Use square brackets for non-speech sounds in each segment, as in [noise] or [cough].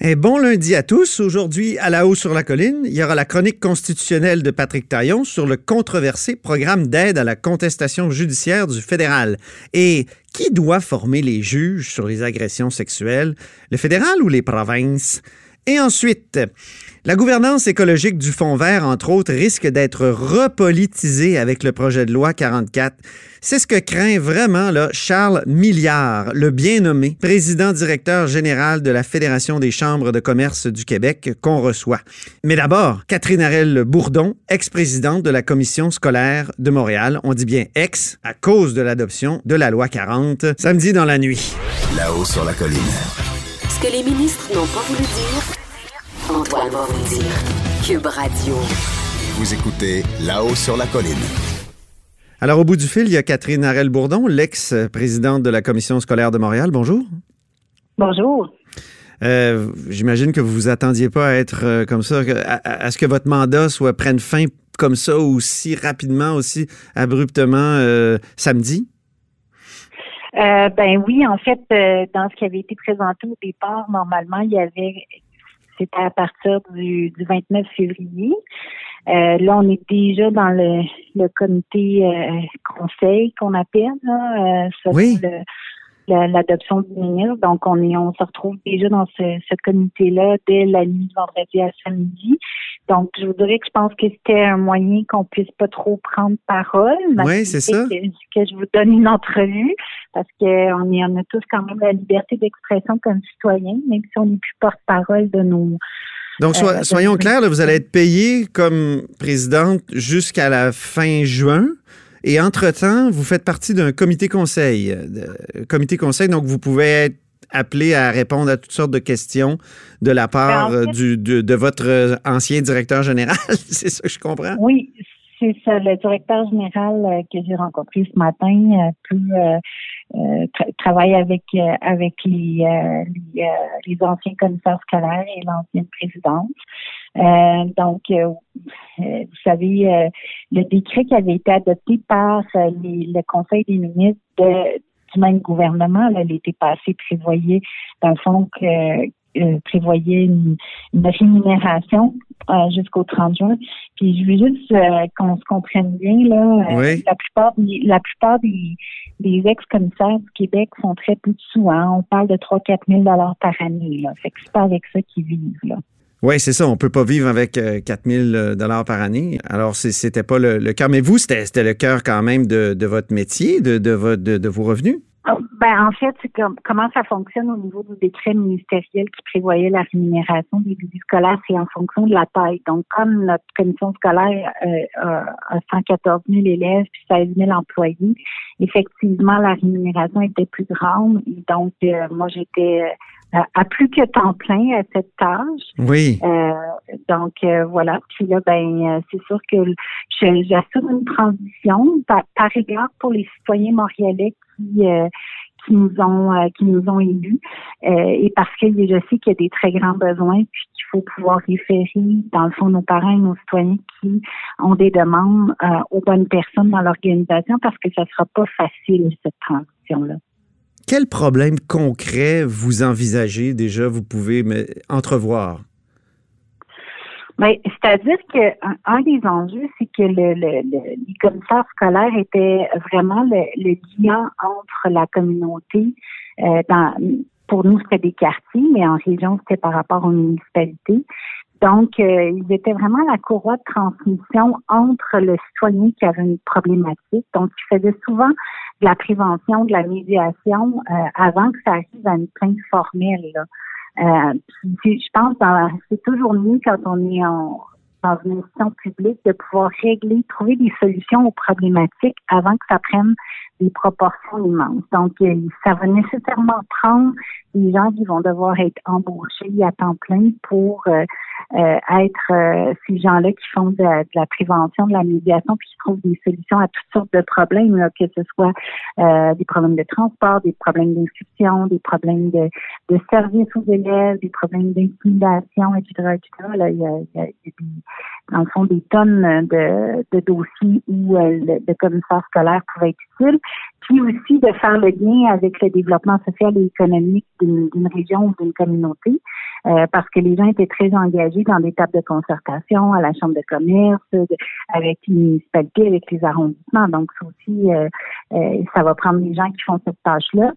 Un bon lundi à tous. Aujourd'hui, à la haut sur la colline, il y aura la chronique constitutionnelle de Patrick Taillon sur le controversé programme d'aide à la contestation judiciaire du fédéral. Et qui doit former les juges sur les agressions sexuelles, le fédéral ou les provinces? Et ensuite, la gouvernance écologique du Fonds vert, entre autres, risque d'être repolitisée avec le projet de loi 44. C'est ce que craint vraiment là, Charles Milliard, le bien nommé président directeur général de la Fédération des chambres de commerce du Québec qu'on reçoit. Mais d'abord, Catherine Arel Bourdon, ex-présidente de la commission scolaire de Montréal. On dit bien ex à cause de l'adoption de la loi 40 samedi dans la nuit. Là-haut sur la colline. Ce que les ministres n'ont pas voulu dire, Antoine vous dire. Cube Radio. Vous écoutez Là-haut sur la colline. Alors, au bout du fil, il y a Catherine Arel-Bourdon, l'ex-présidente de la Commission scolaire de Montréal. Bonjour. Bonjour. Euh, J'imagine que vous vous attendiez pas à être euh, comme ça, à, à, ce que votre mandat soit prenne fin comme ça aussi rapidement, aussi abruptement euh, samedi? Euh, ben oui, en fait, euh, dans ce qui avait été présenté au départ, normalement, il y avait c'était à partir du, du 29 février. Euh, là, on est déjà dans le, le comité euh, conseil qu'on appelle, là, euh, oui. l'adoption du ministre. Donc, on est, on se retrouve déjà dans ce, ce comité-là dès la nuit de vendredi à samedi. Donc, je vous dirais que je pense que c'était un moyen qu'on puisse pas trop prendre parole. Oui, c'est ça. Que, que, je vous donne une entrevue parce qu'on est, on a tous quand même la liberté d'expression comme citoyens, même si on n'est plus porte-parole de nos. Donc, so euh, soyons clairs, là, vous allez être payé comme présidente jusqu'à la fin juin. Et entre-temps, vous faites partie d'un comité conseil. De, comité conseil, donc vous pouvez être appelé à répondre à toutes sortes de questions de la part en fait, du, de, de, votre ancien directeur général. [laughs] c'est ça que je comprends? Oui, c'est ça. Le directeur général euh, que j'ai rencontré ce matin euh, peut euh, tra travailler avec avec les, les, les, anciens commissaires scolaires et l'ancienne présidente. donc, vous savez, le décret qui avait été adopté par les, le Conseil des ministres de, du même gouvernement, l'été passé, prévoyait, dans le fond, que euh, prévoyait une, une rémunération euh, jusqu'au 30 juin. Puis je veux juste euh, qu'on se comprenne bien là. Oui. la plupart, la plupart des, des ex-commissaires du Québec font très peu de sous. Hein. On parle de 3-4 000 dollars par année. Là. Fait que c'est pas avec ça qu'ils vivent là. Oui, c'est ça. On peut pas vivre avec euh, 4 000 dollars par année. Alors, c'était pas le, cœur. Mais vous, c'était le cœur quand même de, votre métier, de, de, vos revenus? Ben, en fait, comme, comment ça fonctionne au niveau du décret ministériel qui prévoyait la rémunération des visites scolaires, c'est en fonction de la taille. Donc, comme notre commission scolaire euh, a 114 000 élèves puis 16 000 employés, effectivement, la rémunération était plus grande. Et donc, euh, moi, j'étais à plus que temps plein à cette tâche. Oui. Euh, donc euh, voilà. Puis là, ben c'est sûr que j'assure une transition par, par égard pour les citoyens montréalais qui euh, qui nous ont euh, qui nous ont élus et parce que je sais qu'il y a des très grands besoins puis qu'il faut pouvoir référer dans le fond nos parents et nos citoyens qui ont des demandes aux bonnes personnes dans l'organisation parce que ça sera pas facile cette transition là quel problème concret vous envisagez déjà, vous pouvez entrevoir? Mais c'est-à-dire que un, un, des enjeux, c'est que le, le, le, les commissaires scolaires étaient vraiment le, le lien entre la communauté. Euh, pour nous, c'était des quartiers, mais en région, c'était par rapport aux municipalités. Donc, euh, ils étaient vraiment la courroie de transmission entre le citoyen qui avait une problématique. Donc, ils faisaient souvent de la prévention, de la médiation euh, avant que ça arrive à une plainte formelle. Là. Euh, je pense que c'est toujours mieux quand on est en, dans une institution publique de pouvoir régler, trouver des solutions aux problématiques avant que ça prenne des proportions immenses. Donc, ça va nécessairement prendre des gens qui vont devoir être embauchés à temps plein pour euh, euh, être euh, ces gens-là qui font de, de, la prévention, de la médiation, puis qui trouvent des solutions à toutes sortes de problèmes, là, que ce soit euh, des problèmes de transport, des problèmes d'inscription, des problèmes de, de service aux élèves, des problèmes d'intimidation, etc., etc. Là, il y a, il y a, il y a des, dans le fond, des tonnes de, de dossiers où euh, le, le commissaire scolaire pouvait être utile puis aussi de faire le lien avec le développement social et économique d'une région ou d'une communauté. Euh, parce que les gens étaient très engagés dans des tables de concertation à la chambre de commerce, avec les municipalités, avec les arrondissements. Donc, ça aussi, euh, euh, ça va prendre des gens qui font cette tâche-là.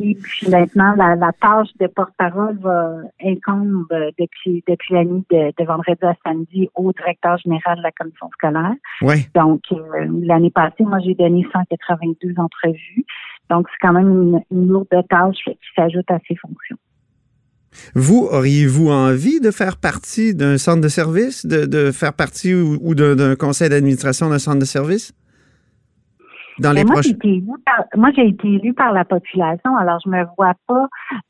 Et puis maintenant, la, la tâche de porte-parole va incombe depuis, depuis la nuit de, de, vendredi à samedi au directeur général de la commission scolaire. Oui. Donc, l'année passée, moi, j'ai donné 182 entrevues. Donc, c'est quand même une, une lourde tâche qui s'ajoute à ces fonctions. Vous, auriez-vous envie de faire partie d'un centre de service, de, de faire partie ou, ou d'un conseil d'administration d'un centre de service? Dans les moi, proches... j'ai par, moi, j'ai été élue par la population, alors je me vois pas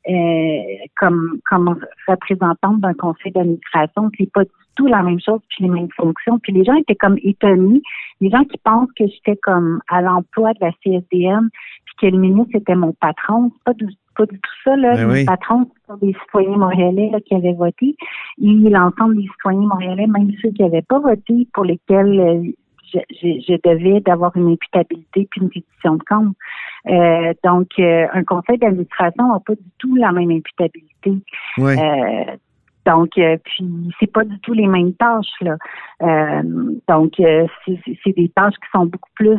euh, comme, comme représentante d'un conseil d'administration. C'est pas du tout la même chose, puis les mêmes fonctions. Puis les gens étaient comme étonnés. Les gens qui pensent que j'étais comme à l'emploi de la CSDM, puis que le ministre était mon patron, c'est pas du pas du tout ça. Là. Ben les patrons sont des citoyens montréalais là, qui avaient voté. Et l'ensemble des citoyens montréalais, même ceux qui n'avaient pas voté, pour lesquels euh, je, je, je, devais d'avoir une imputabilité puis une pétition de compte. Euh, donc, euh, un conseil d'administration n'a pas du tout la même imputabilité. Euh, donc, euh, puis c'est pas du tout les mêmes tâches là. Euh, donc, euh, c'est des tâches qui sont beaucoup plus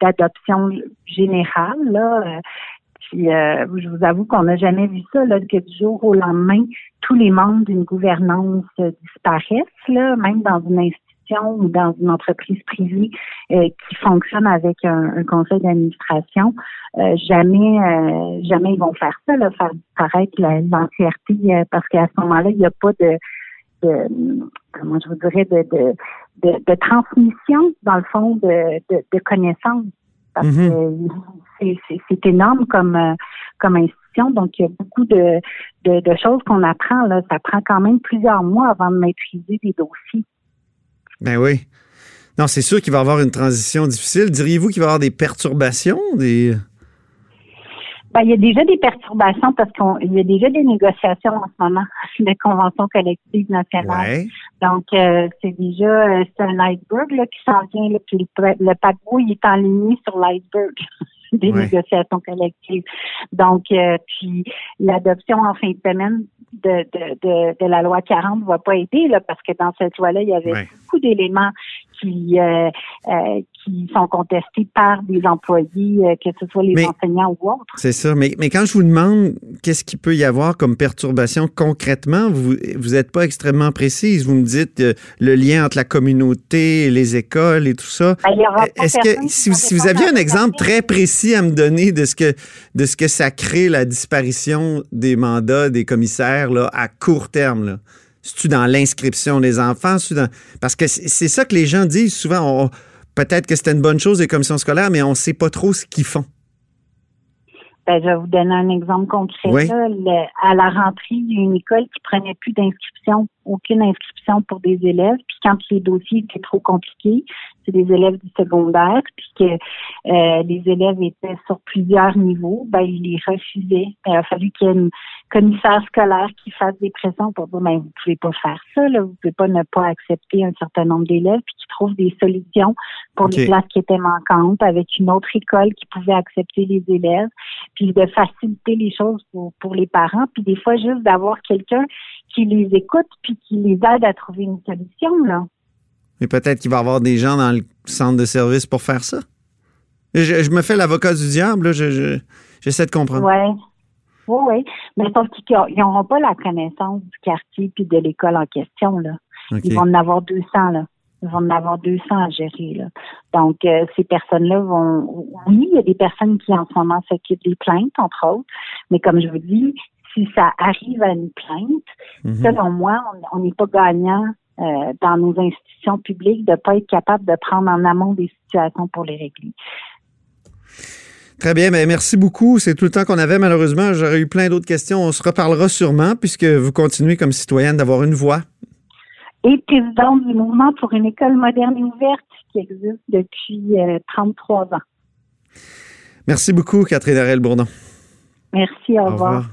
d'adoption générale là. Puis, euh, je vous avoue qu'on n'a jamais vu ça, là, que du jour au lendemain, tous les membres d'une gouvernance disparaissent, là, même dans une institution ou dans une entreprise privée euh, qui fonctionne avec un, un conseil d'administration. Euh, jamais, euh, jamais ils vont faire ça, là, faire disparaître l'entièreté, parce qu'à ce moment-là, il n'y a pas de, de, comment je vous dirais, de, de, de, de transmission, dans le fond, de, de, de connaissances parce mm-hmm. que c'est énorme comme euh, comme institution. Donc, il y a beaucoup de, de, de choses qu'on apprend. Là. Ça prend quand même plusieurs mois avant de maîtriser des dossiers. Ben oui. Non, c'est sûr qu'il va y avoir une transition difficile. Diriez-vous qu'il va y avoir des perturbations, des ben, il y a déjà des perturbations parce qu'il y a déjà des négociations en ce moment [laughs] de convention collective nationale. Ouais. Donc, euh, c'est déjà euh, c'est un iceberg là, qui s'en vient. Là, puis le, le paquebot il est en ligne sur l'iceberg [laughs] des Ouais. négociations collectives. Donc, euh, puis l'adoption en fin de semaine de, de, de, de la loi 40 ne va pas aider là, parce que dans cette loi-là, il y avait Ouais. beaucoup d'éléments qui euh, euh, qui sont contestés par des employés, euh, que ce soit les Mais- enseignants ou autres. C'est ça. Mais, mais quand je vous demande qu'est-ce qu'il peut y avoir comme perturbation concrètement, vous vous n'êtes pas extrêmement précise. Vous me dites le lien entre la communauté, les écoles et tout ça. Ben, Est-ce que si, si vous aviez un exemple très précis à me donner de ce que de ce que ça crée la disparition des mandats des commissaires là, à court terme là? C'est-tu dans l'inscription des enfants? Dans- Parce que c'est c'est ça que les gens disent souvent. On- Peut-être que c'était une bonne chose, les commissions scolaires, mais on ne sait pas trop ce qu'ils font. Ben, je vais vous donner un exemple concret. Oui. Là. Le- à la rentrée, il y a une école qui prenait plus d'inscription, aucune inscription pour des élèves. Puis quand les dossiers étaient trop compliqués, c'est des élèves du secondaire, puis que euh, les élèves étaient sur plusieurs niveaux, ben ils les refusaient. Il a fallu qu'il y ait une commissaire scolaire qui fasse des pressions pour dire ben vous pouvez pas faire ça, là, vous pouvez pas ne pas accepter un certain nombre d'élèves, puis qui trouvent des solutions pour les classes qui étaient manquantes avec une autre école qui pouvait accepter les élèves puis de faciliter les choses pour, pour les parents, puis des fois juste d'avoir quelqu'un qui les écoute puis qui les aide à trouver une solution là. Mais peut-être qu'il va y avoir des gens dans le centre de service pour faire ça. Je, je me fais l'avocat du diable, là. Je, je- j'essaie de comprendre. Ouais. Oui, oui. Mais sauf qu'ils n'auront pas la connaissance du quartier puis de l'école en question là. Ils vont en avoir 200 là. Ils vont en avoir 200 à gérer là. Donc euh, ces personnes-là vont. Oui, il y a des personnes qui en ce moment s'occupent des plaintes entre autres, mais comme je vous dis, si ça arrive à une plainte, Mhm. selon moi, on n'est pas gagnant euh, dans nos institutions publiques de ne pas être capable de prendre en amont des situations pour les régler. Très bien, ben merci beaucoup. C'est tout le temps qu'on avait, malheureusement. J'aurais eu plein d'autres questions. On se reparlera sûrement, puisque vous continuez comme citoyenne d'avoir une voix. Et présidente du mouvement pour une école moderne et ouverte qui existe depuis euh, 33 ans. Merci beaucoup, Catherine Arel-Bourdon. Merci, au, Au revoir. revoir.